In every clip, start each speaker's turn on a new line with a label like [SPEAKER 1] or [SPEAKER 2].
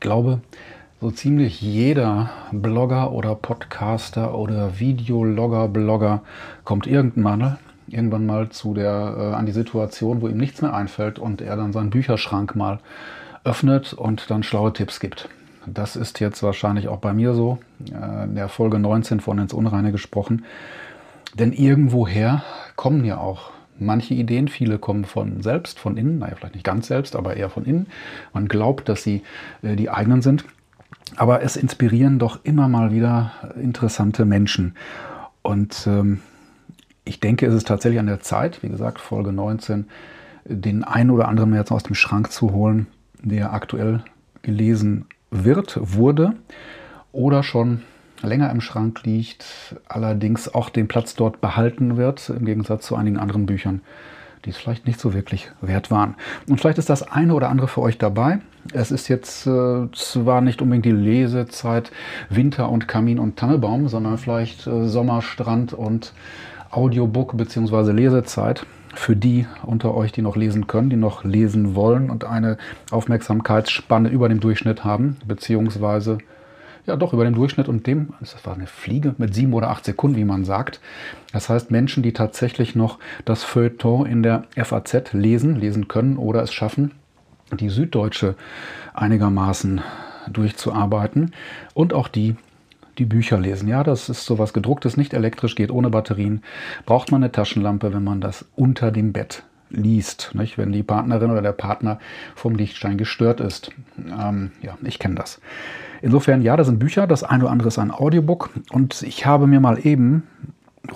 [SPEAKER 1] Ich glaube, so ziemlich jeder Blogger oder Podcaster oder Videologger, Blogger kommt irgendwann mal, irgendwann mal zu der, äh, an die Situation, wo ihm nichts mehr einfällt und er dann seinen Bücherschrank mal öffnet und dann schlaue Tipps gibt. Das ist jetzt wahrscheinlich auch bei mir so, äh, in der Folge 19 von ins Unreine gesprochen. Denn irgendwoher kommen ja auch manche Ideen, viele kommen von selbst, von innen, naja, vielleicht nicht ganz selbst, aber eher von innen. Man glaubt, dass sie äh, die eigenen sind. Aber es inspirieren doch immer mal wieder interessante Menschen. Und ähm, ich denke, es ist tatsächlich an der Zeit, wie gesagt, Folge 19, den einen oder anderen jetzt aus dem Schrank zu holen, der aktuell gelesen wird, wurde oder schon länger im Schrank liegt, allerdings auch den Platz dort behalten wird, im Gegensatz zu einigen anderen Büchern, die es vielleicht nicht so wirklich wert waren. Und vielleicht ist das eine oder andere für euch dabei. Es ist jetzt äh, zwar nicht unbedingt die Lesezeit Winter und Kamin und Tannebaum, sondern vielleicht äh, Sommer, Strand und Audiobook bzw. Lesezeit für die unter euch, die noch lesen können, die noch lesen wollen und eine Aufmerksamkeitsspanne über dem Durchschnitt haben, beziehungsweise ja doch über dem Durchschnitt und dem, das war eine Fliege mit sieben oder acht Sekunden, wie man sagt. Das heißt, Menschen, die tatsächlich noch das Feuilleton in der FAZ lesen, lesen können oder es schaffen, die Süddeutsche einigermaßen durchzuarbeiten und auch die, die Bücher lesen. Ja, das ist sowas gedrucktes, nicht elektrisch, geht ohne Batterien. Braucht man eine Taschenlampe, wenn man das unter dem Bett liest, nicht? wenn die Partnerin oder der Partner vom Lichtstein gestört ist. Ähm, ja, ich kenne das. Insofern, ja, das sind Bücher, das eine oder andere ist ein Audiobook und ich habe mir mal eben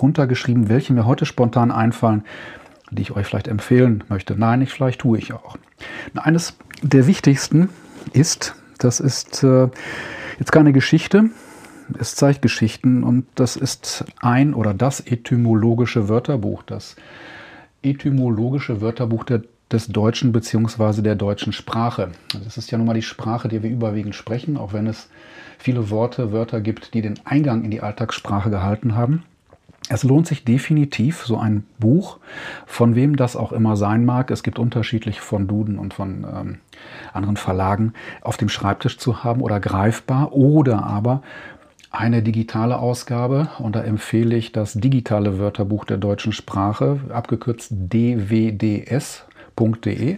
[SPEAKER 1] runtergeschrieben, welche mir heute spontan einfallen, die ich euch vielleicht empfehlen möchte. Nein, ich vielleicht tue ich auch. Eines der wichtigsten ist, das ist äh, jetzt keine Geschichte, es zeigt Geschichten und das ist ein oder das etymologische Wörterbuch, das etymologische Wörterbuch der, des Deutschen bzw. der deutschen Sprache. Das ist ja nun mal die Sprache, die wir überwiegend sprechen, auch wenn es viele Worte, Wörter gibt, die den Eingang in die Alltagssprache gehalten haben. Es lohnt sich definitiv, so ein Buch, von wem das auch immer sein mag, es gibt unterschiedlich von Duden und von ähm, anderen Verlagen, auf dem Schreibtisch zu haben oder greifbar oder aber eine digitale Ausgabe und da empfehle ich das digitale Wörterbuch der deutschen Sprache, abgekürzt dwds.de.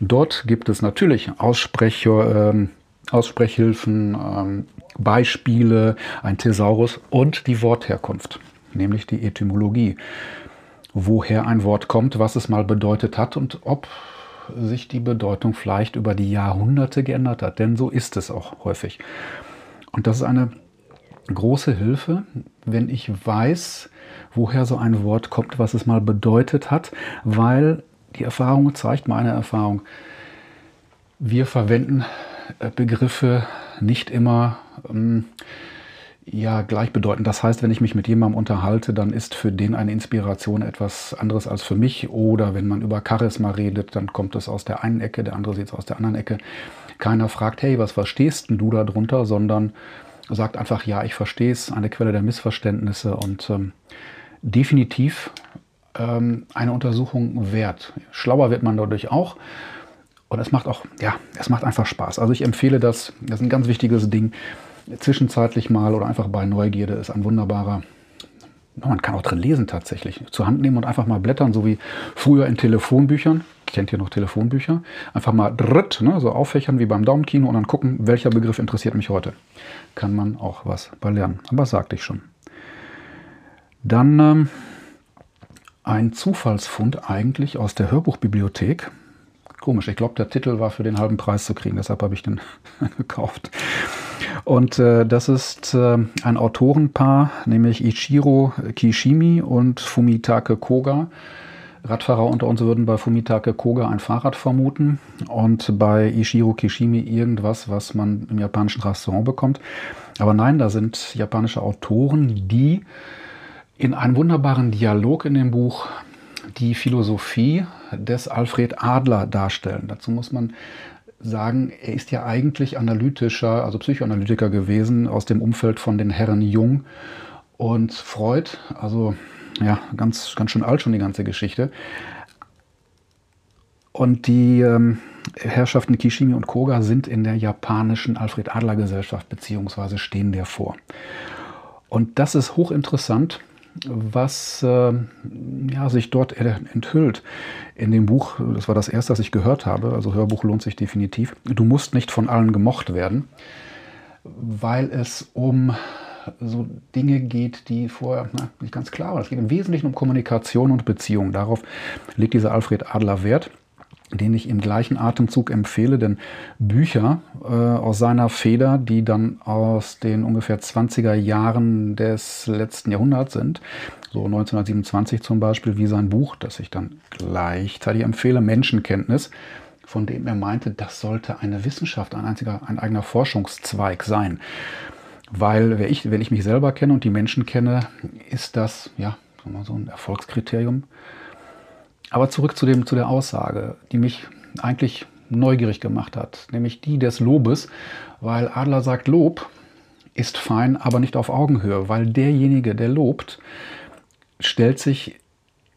[SPEAKER 1] Dort gibt es natürlich Aussprecher, äh, Aussprechhilfen, äh, Beispiele, ein Thesaurus und die Wortherkunft, nämlich die Etymologie. Woher ein Wort kommt, was es mal bedeutet hat und ob sich die Bedeutung vielleicht über die Jahrhunderte geändert hat. Denn so ist es auch häufig. Und das ist eine große Hilfe, wenn ich weiß, woher so ein Wort kommt, was es mal bedeutet hat, weil die Erfahrung zeigt, meine Erfahrung, wir verwenden äh, Begriffe nicht immer ähm, ja, gleichbedeutend. Das heißt, wenn ich mich mit jemandem unterhalte, dann ist für den eine Inspiration etwas anderes als für mich. Oder wenn man über Charisma redet, dann kommt es aus der einen Ecke, der andere sieht es aus der anderen Ecke. Keiner fragt, hey, was verstehst denn du darunter, sondern sagt einfach, ja, ich verstehe es, eine Quelle der Missverständnisse und ähm, definitiv ähm, eine Untersuchung wert. Schlauer wird man dadurch auch. Und es macht auch, ja, es macht einfach Spaß. Also ich empfehle das, das ist ein ganz wichtiges Ding. Zwischenzeitlich mal oder einfach bei Neugierde ist ein wunderbarer man kann auch drin lesen tatsächlich. Zur Hand nehmen und einfach mal blättern, so wie früher in Telefonbüchern. Kennt ihr noch Telefonbücher? Einfach mal dritt, ne, so auffächern wie beim Daumenkino und dann gucken, welcher Begriff interessiert mich heute. Kann man auch was bei lernen. Aber sagte ich schon. Dann ähm, ein Zufallsfund eigentlich aus der Hörbuchbibliothek. Komisch, ich glaube, der Titel war für den halben Preis zu kriegen, deshalb habe ich den gekauft. Und äh, das ist äh, ein Autorenpaar, nämlich Ichiro Kishimi und Fumitake Koga. Radfahrer unter uns würden bei Fumitake Koga ein Fahrrad vermuten und bei Ishiro Kishimi irgendwas, was man im japanischen Restaurant bekommt. Aber nein, da sind japanische Autoren, die in einem wunderbaren Dialog in dem Buch die Philosophie des Alfred Adler darstellen. Dazu muss man sagen, er ist ja eigentlich analytischer, also Psychoanalytiker gewesen aus dem Umfeld von den Herren Jung und Freud. Also ja, ganz, ganz schön alt schon die ganze Geschichte. Und die, ähm, Herrschaften Kishimi und Koga sind in der japanischen Alfred Adler Gesellschaft beziehungsweise stehen der vor. Und das ist hochinteressant, was äh, ja, sich dort enthüllt. In dem Buch, das war das erste, das ich gehört habe, also Hörbuch lohnt sich definitiv, du musst nicht von allen gemocht werden, weil es um so Dinge geht, die vorher na, nicht ganz klar waren. Es geht im Wesentlichen um Kommunikation und Beziehung. Darauf legt dieser Alfred Adler Wert den ich im gleichen Atemzug empfehle, denn Bücher äh, aus seiner Feder, die dann aus den ungefähr 20er Jahren des letzten Jahrhunderts sind, so 1927 zum Beispiel, wie sein Buch, das ich dann gleichzeitig empfehle, Menschenkenntnis, von dem er meinte, das sollte eine Wissenschaft, ein einziger, ein eigener Forschungszweig sein. Weil, wenn ich, wenn ich mich selber kenne und die Menschen kenne, ist das, ja, so ein Erfolgskriterium aber zurück zu, dem, zu der Aussage, die mich eigentlich neugierig gemacht hat, nämlich die des Lobes, weil Adler sagt, Lob ist fein, aber nicht auf Augenhöhe, weil derjenige, der lobt, stellt sich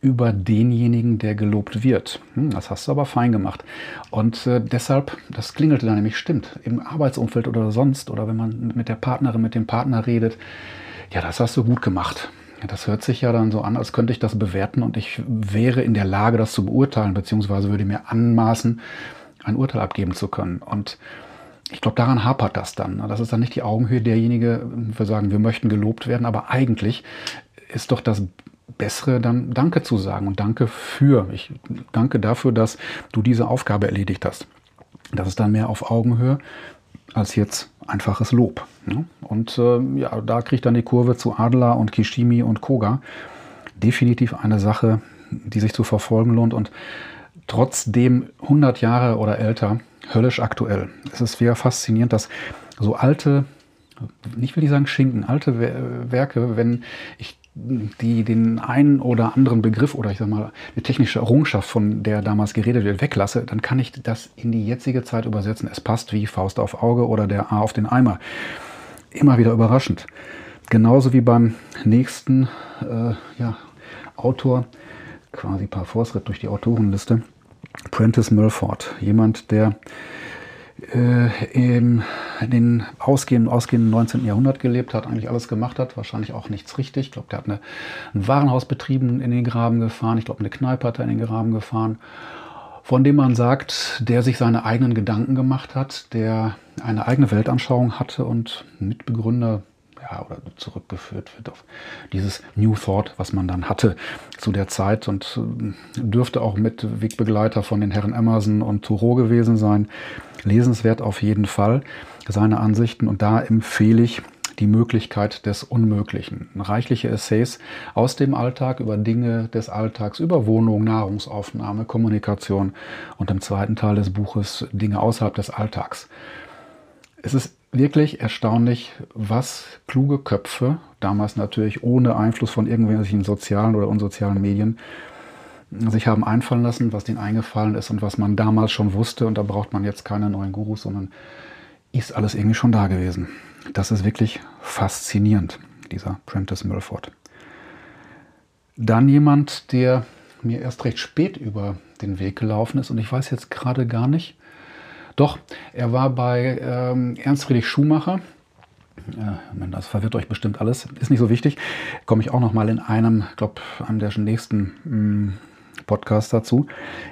[SPEAKER 1] über denjenigen, der gelobt wird. Hm, das hast du aber fein gemacht. Und äh, deshalb, das klingelte da nämlich, stimmt, im Arbeitsumfeld oder sonst, oder wenn man mit der Partnerin, mit dem Partner redet, ja, das hast du gut gemacht. Das hört sich ja dann so an, als könnte ich das bewerten und ich wäre in der Lage, das zu beurteilen, beziehungsweise würde mir anmaßen, ein Urteil abgeben zu können. Und ich glaube, daran hapert das dann. Das ist dann nicht die Augenhöhe derjenige, wir sagen, wir möchten gelobt werden, aber eigentlich ist doch das Bessere dann Danke zu sagen und Danke für. Ich danke dafür, dass du diese Aufgabe erledigt hast. Das ist dann mehr auf Augenhöhe als jetzt einfaches Lob. Ne? Und äh, ja, da kriegt dann die Kurve zu Adler und Kishimi und Koga. Definitiv eine Sache, die sich zu verfolgen lohnt und trotzdem 100 Jahre oder älter höllisch aktuell. Es ist sehr faszinierend, dass so alte, nicht will ich sagen Schinken, alte Werke, wenn ich die den einen oder anderen Begriff oder ich sag mal eine technische Errungenschaft, von der damals geredet wird, weglasse, dann kann ich das in die jetzige Zeit übersetzen. Es passt wie Faust auf Auge oder der A auf den Eimer. Immer wieder überraschend. Genauso wie beim nächsten äh, ja, Autor, quasi paar Vorsritt durch die Autorenliste, Prentice Mulford. Jemand, der in den ausgehenden, ausgehenden 19. Jahrhundert gelebt hat, eigentlich alles gemacht hat, wahrscheinlich auch nichts richtig. Ich glaube, der hat eine, ein Warenhaus betrieben, in den Graben gefahren. Ich glaube, eine Kneipe hat er in den Graben gefahren. Von dem man sagt, der sich seine eigenen Gedanken gemacht hat, der eine eigene Weltanschauung hatte und Mitbegründer oder zurückgeführt wird auf dieses New Thought, was man dann hatte zu der Zeit und äh, dürfte auch mit Wegbegleiter von den Herren Emerson und Thoreau gewesen sein. Lesenswert auf jeden Fall, seine Ansichten und da empfehle ich die Möglichkeit des Unmöglichen. Reichliche Essays aus dem Alltag über Dinge des Alltags, über Wohnung, Nahrungsaufnahme, Kommunikation und im zweiten Teil des Buches Dinge außerhalb des Alltags. Es ist wirklich erstaunlich, was kluge Köpfe, damals natürlich ohne Einfluss von irgendwelchen sozialen oder unsozialen Medien, sich haben einfallen lassen, was denen eingefallen ist und was man damals schon wusste. Und da braucht man jetzt keine neuen Gurus, sondern ist alles irgendwie schon da gewesen. Das ist wirklich faszinierend, dieser Prentice Milford. Dann jemand, der mir erst recht spät über den Weg gelaufen ist und ich weiß jetzt gerade gar nicht, doch, er war bei ähm, Ernst Friedrich Schumacher. Ja, das verwirrt euch bestimmt alles. Ist nicht so wichtig. Komme ich auch noch mal in einem, ich glaube, einem der nächsten mh, mm, Podcasts dazu,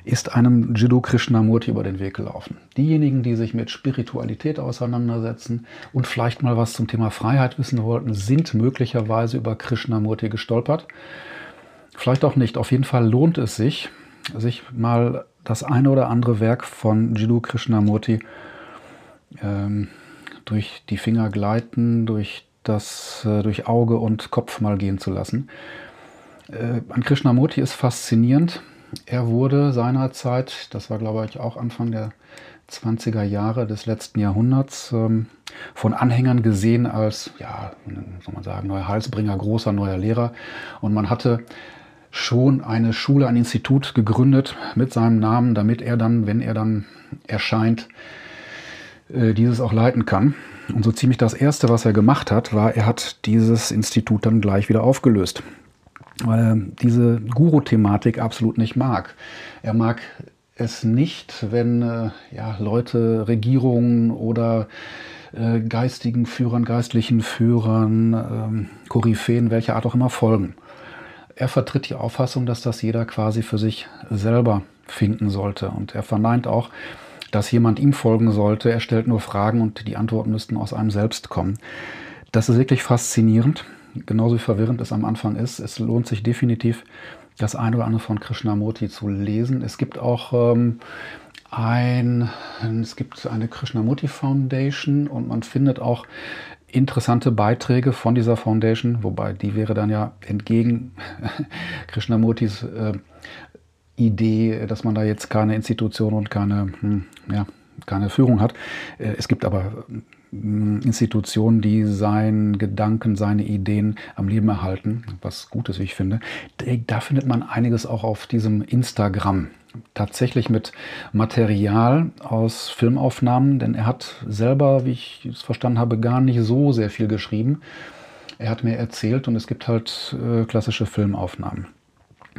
[SPEAKER 1] ist einem Jiddu Krishnamurti über den Weg gelaufen. Diejenigen, die sich mit Spiritualität auseinandersetzen und vielleicht mal was zum Thema Freiheit wissen wollten, sind möglicherweise über Krishnamurti gestolpert. Vielleicht auch nicht. Auf jeden Fall lohnt es sich, sich mal das eine oder andere Werk von Jiddu Krishnamurti ähm, durch die Finger gleiten, durch, das, äh, durch Auge und Kopf mal gehen zu lassen. Äh, an Krishnamurti ist faszinierend. Er wurde seinerzeit, das war glaube ich auch Anfang der 20er Jahre des letzten Jahrhunderts, ähm, von Anhängern gesehen als, ja, soll man sagen, neuer Halsbringer, großer neuer Lehrer. Und man hatte schon eine Schule, ein Institut gegründet mit seinem Namen, damit er dann, wenn er dann erscheint, äh, dieses auch leiten kann. Und so ziemlich das Erste, was er gemacht hat, war, er hat dieses Institut dann gleich wieder aufgelöst. Weil er diese Guru-Thematik absolut nicht mag. Er mag es nicht, wenn äh, ja, Leute, Regierungen oder äh, geistigen Führern, geistlichen Führern, ähm, Koryphäen, welcher Art auch immer folgen. Er vertritt die Auffassung, dass das jeder quasi für sich selber finden sollte. Und er verneint auch, dass jemand ihm folgen sollte. Er stellt nur Fragen und die Antworten müssten aus einem selbst kommen. Das ist wirklich faszinierend, genauso wie verwirrend es am Anfang ist. Es lohnt sich definitiv, das eine oder andere von Krishnamurti zu lesen. Es gibt auch ähm, ein, es gibt eine Krishnamurti Foundation und man findet auch interessante Beiträge von dieser Foundation, wobei die wäre dann ja entgegen Krishnamurtis äh, Idee, dass man da jetzt keine Institution und keine, hm, ja, keine Führung hat. Äh, es gibt aber hm, Institutionen, die seinen Gedanken, seine Ideen am Leben erhalten, was gut ist, wie ich finde. Da findet man einiges auch auf diesem Instagram. Tatsächlich mit Material aus Filmaufnahmen, denn er hat selber, wie ich es verstanden habe, gar nicht so sehr viel geschrieben. Er hat mir erzählt und es gibt halt äh, klassische Filmaufnahmen.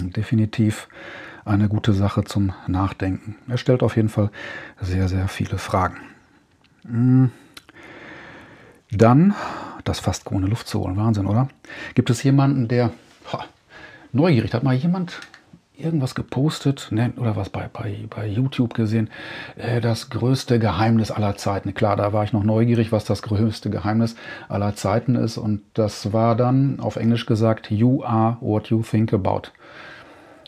[SPEAKER 1] Definitiv eine gute Sache zum Nachdenken. Er stellt auf jeden Fall sehr, sehr viele Fragen. Hm. Dann, das fast ohne Luft zu holen, Wahnsinn, oder? Gibt es jemanden, der ha, neugierig, hat mal jemand irgendwas gepostet ne, oder was bei, bei, bei YouTube gesehen, äh, das größte Geheimnis aller Zeiten. Klar, da war ich noch neugierig, was das größte Geheimnis aller Zeiten ist und das war dann auf Englisch gesagt, You are what you think about.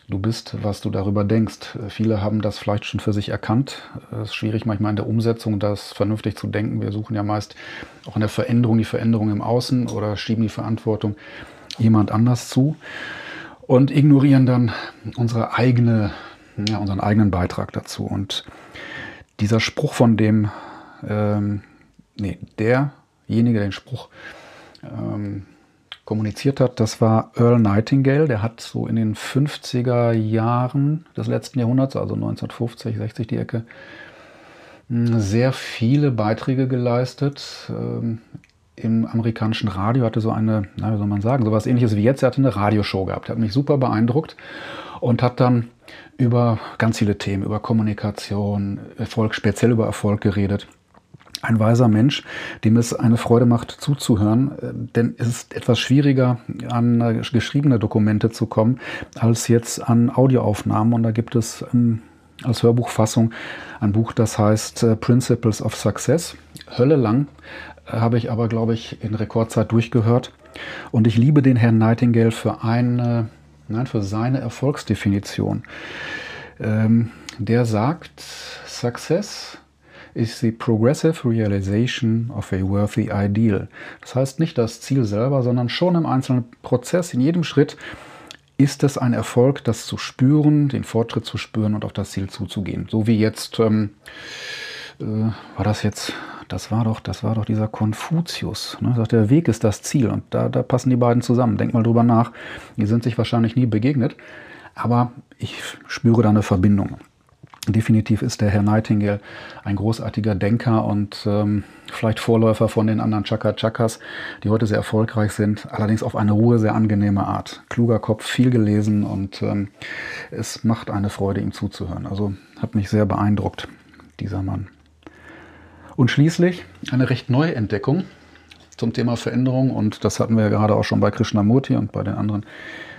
[SPEAKER 1] Du bist, was du darüber denkst. Viele haben das vielleicht schon für sich erkannt. Es ist schwierig manchmal in der Umsetzung, das vernünftig zu denken. Wir suchen ja meist auch in der Veränderung die Veränderung im Außen oder schieben die Verantwortung jemand anders zu und ignorieren dann unsere eigene, ja, unseren eigenen Beitrag dazu. Und dieser Spruch von dem, ähm, nee, derjenige, der den Spruch ähm, kommuniziert hat, das war Earl Nightingale. Der hat so in den 50er Jahren des letzten Jahrhunderts, also 1950, 60 die Ecke, sehr viele Beiträge geleistet. Ähm, Im amerikanischen Radio hatte so eine, na, wie soll man sagen, sowas ähnliches wie jetzt. Er hatte eine Radioshow gehabt. Hat mich super beeindruckt und hat dann über ganz viele Themen, über Kommunikation, Erfolg, speziell über Erfolg geredet ein weiser Mensch, dem es eine Freude macht zuzuhören, äh, denn es ist etwas schwieriger, an äh, geschriebene Dokumente zu kommen, als jetzt an Audioaufnahmen. Und da gibt es ähm, als Hörbuchfassung ein Buch, das heißt äh, Principles of Success. Hölle lang habe ich aber, glaube ich, in Rekordzeit durchgehört. Und ich liebe den Herrn Nightingale für eine, nein, für seine Erfolgsdefinition. Ähm, der sagt, Success ist the progressive realization of a worthy ideal. Das heißt nicht das Ziel selber, sondern schon im einzelnen Prozess, in jedem Schritt ist es ein Erfolg, das zu spüren, den Fortschritt zu spüren und auf das Ziel zuzugehen. So wie jetzt, ähm, äh, war das jetzt, das war doch, das war doch dieser Konfuzius. Ne? Sagt, der Weg ist das Ziel und da, da passen die beiden zusammen. Denk mal drüber nach. Die sind sich wahrscheinlich nie begegnet, aber ich spüre da eine Verbindung. Definitiv ist der Herr Nightingale ein großartiger Denker und ähm, vielleicht Vorläufer von den anderen Chaka Chakas, die heute sehr erfolgreich sind, allerdings auf eine Ruhe sehr angenehme Art. Kluger Kopf, viel gelesen und ähm, es macht eine Freude, ihm zuzuhören. Also hat mich sehr beeindruckt, dieser Mann. Und schließlich eine recht neue Entdeckung zum Thema Veränderung und das hatten wir ja gerade auch schon bei Krishnamurti und bei den anderen.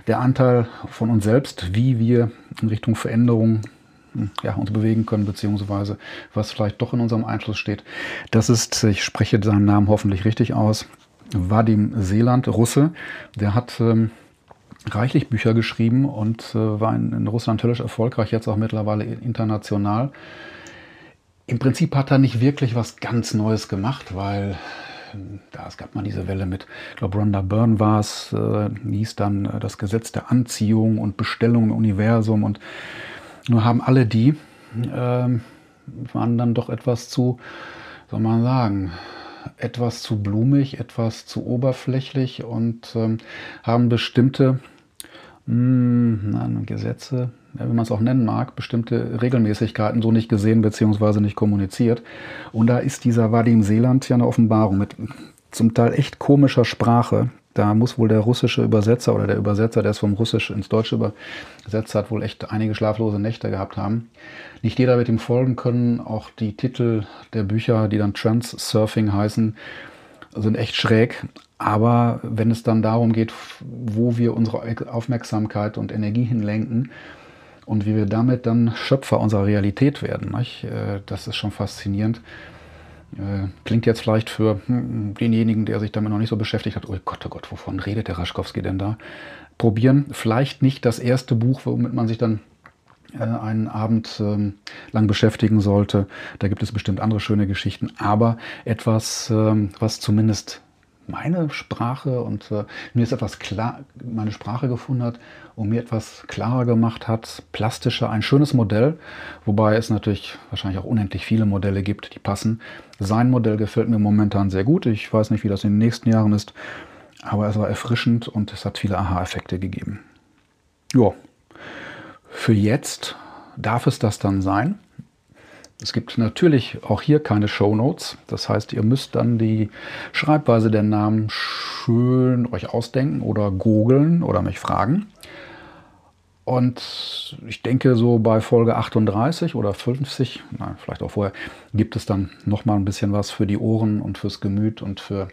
[SPEAKER 1] Der Anteil von uns selbst, wie wir in Richtung Veränderung ja, uns bewegen können, beziehungsweise was vielleicht doch in unserem Einfluss steht. Das ist, ich spreche seinen Namen hoffentlich richtig aus, Vadim Seeland, Russe. Der hat ähm, reichlich Bücher geschrieben und äh, war in, in Russland höllisch erfolgreich, jetzt auch mittlerweile international. Im Prinzip hat er nicht wirklich was ganz Neues gemacht, weil da es gab mal diese Welle mit, ich glaube, Rhonda Byrne war es, äh, hieß dann äh, das Gesetz der Anziehung und Bestellung im Universum und nur haben alle die, ähm, waren dann doch etwas zu, soll man sagen, etwas zu blumig, etwas zu oberflächlich und ähm, haben bestimmte mh, hm, nein, Gesetze, ja, wie man es auch nennen mag, bestimmte Regelmäßigkeiten so nicht gesehen bzw. nicht kommuniziert. Und da ist dieser Vadim Seeland ja eine Offenbarung mit zum Teil echt komischer Sprache, Da muss wohl der russische Übersetzer oder der Übersetzer, der es vom Russisch ins Deutsche übersetzt hat, wohl echt einige schlaflose Nächte gehabt haben. Nicht jeder wird ihm folgen können. Auch die Titel der Bücher, die dann Trans-Surfing heißen, sind echt schräg. Aber wenn es dann darum geht, wo wir unsere Aufmerksamkeit und Energie hinlenken und wie wir damit dann Schöpfer unserer Realität werden, nicht? Äh, das ist schon faszinierend. Äh, klingt jetzt vielleicht für hm, denjenigen, der sich damit noch nicht so beschäftigt hat, oh Gott, oh Gott, wovon redet der Raschkowski denn da? Probieren. Vielleicht nicht das erste Buch, womit man sich dann äh, einen Abend ähm, lang beschäftigen sollte. Da gibt es bestimmt andere schöne Geschichten, aber etwas, ähm, was zumindest meine Sprache und äh, mir ist etwas klar, meine Sprache gefunden hat und mir etwas klarer gemacht hat, plastischer, ein schönes Modell, wobei es natürlich wahrscheinlich auch unendlich viele Modelle gibt, die passen. Sein Modell gefällt mir momentan sehr gut. Ich weiß nicht, wie das in den nächsten Jahren ist, aber es war erfrischend und es hat viele Aha-Effekte gegeben. Ja, für jetzt darf es das dann sein. Es gibt natürlich auch hier keine Show Notes. Das heißt, ihr müsst dann die Schreibweise der Namen schön euch ausdenken oder googeln oder mich fragen. Und ich denke, so bei Folge 38 oder 50, nein, vielleicht auch vorher, gibt es dann nochmal ein bisschen was für die Ohren und fürs Gemüt und für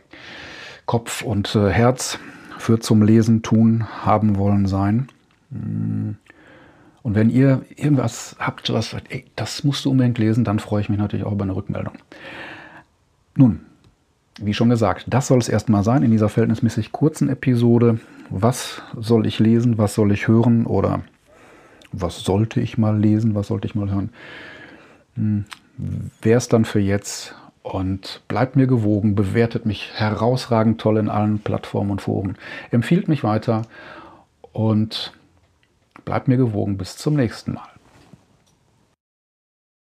[SPEAKER 1] Kopf und äh, Herz, für zum Lesen, tun, haben wollen, sein. Hm. Und wenn ihr irgendwas habt, was sagt, ey, das musst du unbedingt lesen, dann freue ich mich natürlich auch über eine Rückmeldung. Nun, wie schon gesagt, das soll es erstmal sein in dieser verhältnismäßig kurzen Episode. Was soll ich lesen, was soll ich hören oder was sollte ich mal lesen, was sollte ich mal hören? Hm, Wäre es dann für jetzt und bleibt mir gewogen, bewertet mich herausragend toll in allen Plattformen und Foren, empfiehlt mich weiter und Bleibt mir gewogen. Bis zum nächsten Mal.